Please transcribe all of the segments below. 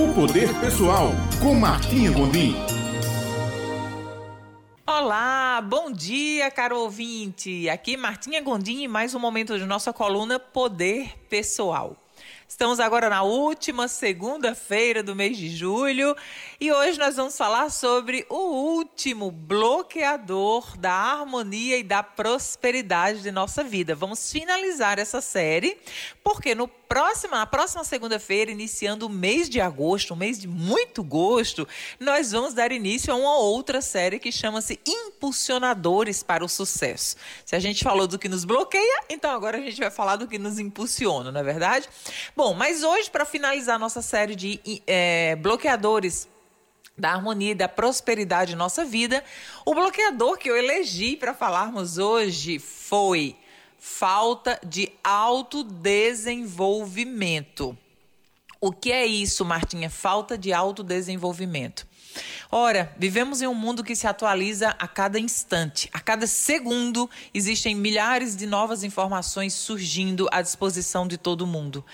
O Poder Pessoal, com Martinha Gondim. Olá, bom dia, caro ouvinte. Aqui Martinha Gondim e mais um momento de nossa coluna Poder Pessoal. Estamos agora na última segunda-feira do mês de julho e hoje nós vamos falar sobre o último bloqueador da harmonia e da prosperidade de nossa vida. Vamos finalizar essa série porque no próxima, na próxima segunda-feira, iniciando o mês de agosto, um mês de muito gosto, nós vamos dar início a uma outra série que chama-se Impulsionadores para o Sucesso. Se a gente falou do que nos bloqueia, então agora a gente vai falar do que nos impulsiona, não é verdade? Bom, mas hoje, para finalizar nossa série de é, bloqueadores da harmonia e da prosperidade em nossa vida, o bloqueador que eu elegi para falarmos hoje foi falta de autodesenvolvimento. O que é isso, Martinha? Falta de autodesenvolvimento. Ora, vivemos em um mundo que se atualiza a cada instante. A cada segundo existem milhares de novas informações surgindo à disposição de todo mundo.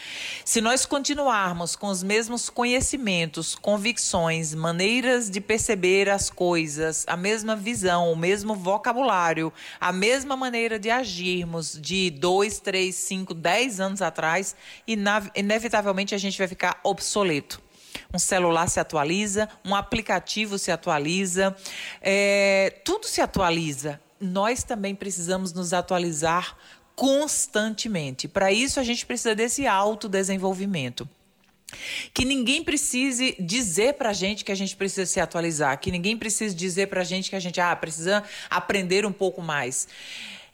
Se nós continuarmos com os mesmos conhecimentos, convicções, maneiras de perceber as coisas, a mesma visão, o mesmo vocabulário, a mesma maneira de agirmos de dois, três, cinco, dez anos atrás, inevitavelmente a gente vai ficar obsoleto um celular se atualiza, um aplicativo se atualiza, é, tudo se atualiza. Nós também precisamos nos atualizar constantemente. Para isso, a gente precisa desse autodesenvolvimento. Que ninguém precise dizer para a gente que a gente precisa se atualizar, que ninguém precise dizer para a gente que a gente ah, precisa aprender um pouco mais.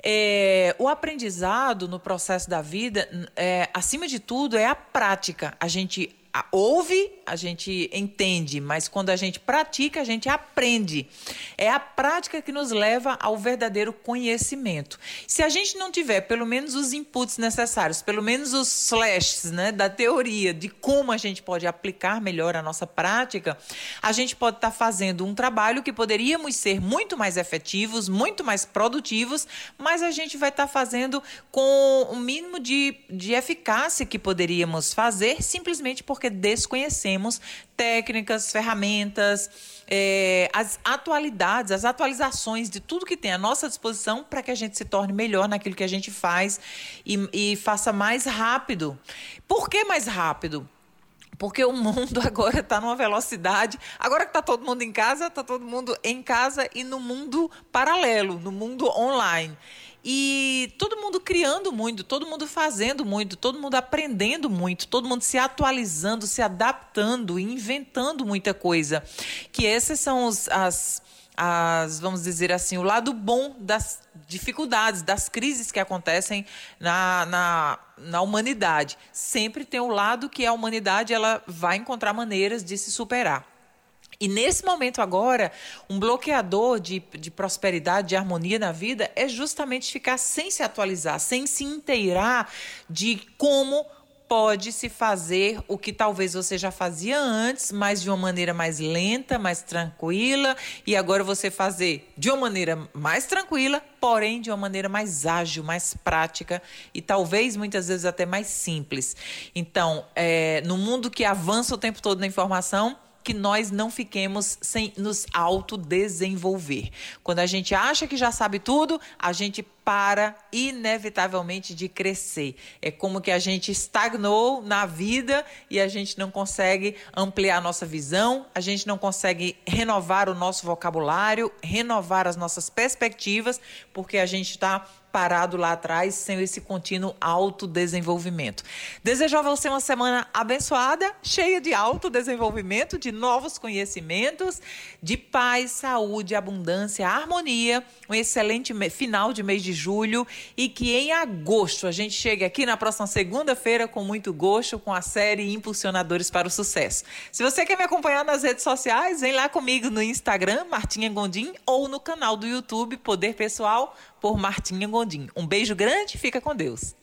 É, o aprendizado no processo da vida, é, acima de tudo, é a prática. A gente ouve, a gente entende, mas quando a gente pratica, a gente aprende. É a prática que nos leva ao verdadeiro conhecimento. Se a gente não tiver pelo menos os inputs necessários, pelo menos os flashes né, da teoria de como a gente pode aplicar melhor a nossa prática, a gente pode estar tá fazendo um trabalho que poderíamos ser muito mais efetivos, muito mais produtivos, mas a gente vai estar tá fazendo com o mínimo de, de eficácia que poderíamos fazer, simplesmente porque porque desconhecemos técnicas, ferramentas, é, as atualidades, as atualizações de tudo que tem à nossa disposição para que a gente se torne melhor naquilo que a gente faz e, e faça mais rápido. Por que mais rápido? Porque o mundo agora está numa velocidade. Agora que está todo mundo em casa, está todo mundo em casa e no mundo paralelo, no mundo online. E todo mundo criando muito, todo mundo fazendo muito, todo mundo aprendendo muito, todo mundo se atualizando, se adaptando, inventando muita coisa. Que esses são os, as, as, vamos dizer assim, o lado bom das dificuldades, das crises que acontecem na, na, na humanidade. Sempre tem o lado que a humanidade ela vai encontrar maneiras de se superar. E nesse momento agora, um bloqueador de, de prosperidade, de harmonia na vida, é justamente ficar sem se atualizar, sem se inteirar de como pode se fazer o que talvez você já fazia antes, mas de uma maneira mais lenta, mais tranquila, e agora você fazer de uma maneira mais tranquila, porém de uma maneira mais ágil, mais prática e talvez muitas vezes até mais simples. Então, é, no mundo que avança o tempo todo na informação, que nós não fiquemos sem nos autodesenvolver. Quando a gente acha que já sabe tudo, a gente para inevitavelmente de crescer. É como que a gente estagnou na vida e a gente não consegue ampliar a nossa visão, a gente não consegue renovar o nosso vocabulário, renovar as nossas perspectivas, porque a gente está parado lá atrás sem esse contínuo autodesenvolvimento. Desejo a você uma semana abençoada, cheia de autodesenvolvimento, de novos conhecimentos, de paz, saúde, abundância, harmonia, um excelente final de mês de julho e que em agosto a gente chegue aqui na próxima segunda-feira com muito gosto com a série Impulsionadores para o Sucesso. Se você quer me acompanhar nas redes sociais, vem lá comigo no Instagram, Martinha Gondim, ou no canal do YouTube Poder Pessoal por Martinha Gondim. Um beijo grande, fica com Deus.